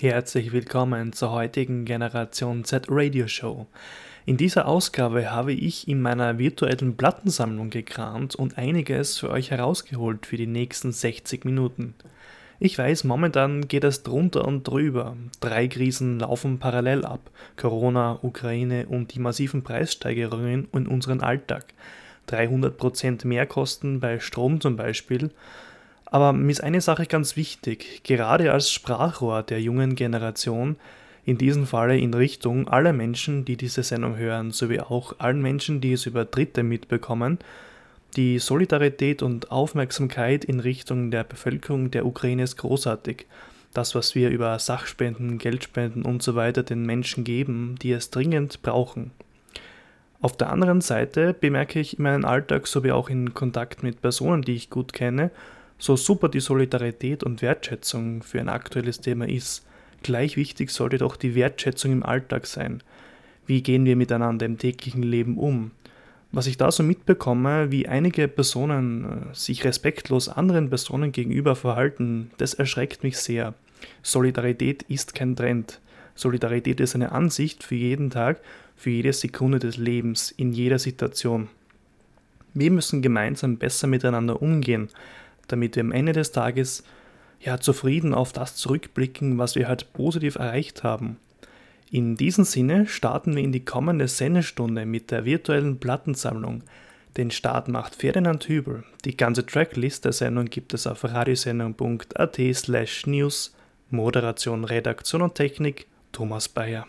Herzlich willkommen zur heutigen Generation Z Radio Show. In dieser Ausgabe habe ich in meiner virtuellen Plattensammlung gekramt und einiges für euch herausgeholt für die nächsten 60 Minuten. Ich weiß, momentan geht es drunter und drüber. Drei Krisen laufen parallel ab. Corona, Ukraine und die massiven Preissteigerungen in unseren Alltag. 300% Mehrkosten bei Strom zum Beispiel aber mir ist eine Sache ganz wichtig, gerade als Sprachrohr der jungen Generation, in diesem Falle in Richtung aller Menschen, die diese Sendung hören, sowie auch allen Menschen, die es über Dritte mitbekommen, die Solidarität und Aufmerksamkeit in Richtung der Bevölkerung der Ukraine ist großartig. Das, was wir über Sachspenden, Geldspenden usw. So den Menschen geben, die es dringend brauchen. Auf der anderen Seite bemerke ich in meinem Alltag sowie auch in Kontakt mit Personen, die ich gut kenne, so super die Solidarität und Wertschätzung für ein aktuelles Thema ist, gleich wichtig sollte doch die Wertschätzung im Alltag sein. Wie gehen wir miteinander im täglichen Leben um? Was ich da so mitbekomme, wie einige Personen äh, sich respektlos anderen Personen gegenüber verhalten, das erschreckt mich sehr. Solidarität ist kein Trend. Solidarität ist eine Ansicht für jeden Tag, für jede Sekunde des Lebens, in jeder Situation. Wir müssen gemeinsam besser miteinander umgehen, damit wir am Ende des Tages ja zufrieden auf das zurückblicken, was wir halt positiv erreicht haben. In diesem Sinne starten wir in die kommende Sendestunde mit der virtuellen Plattensammlung. Den Start macht Ferdinand Hübel. Die ganze Tracklist der Sendung gibt es auf radiosendung.at slash news. Moderation, Redaktion und Technik Thomas Bayer.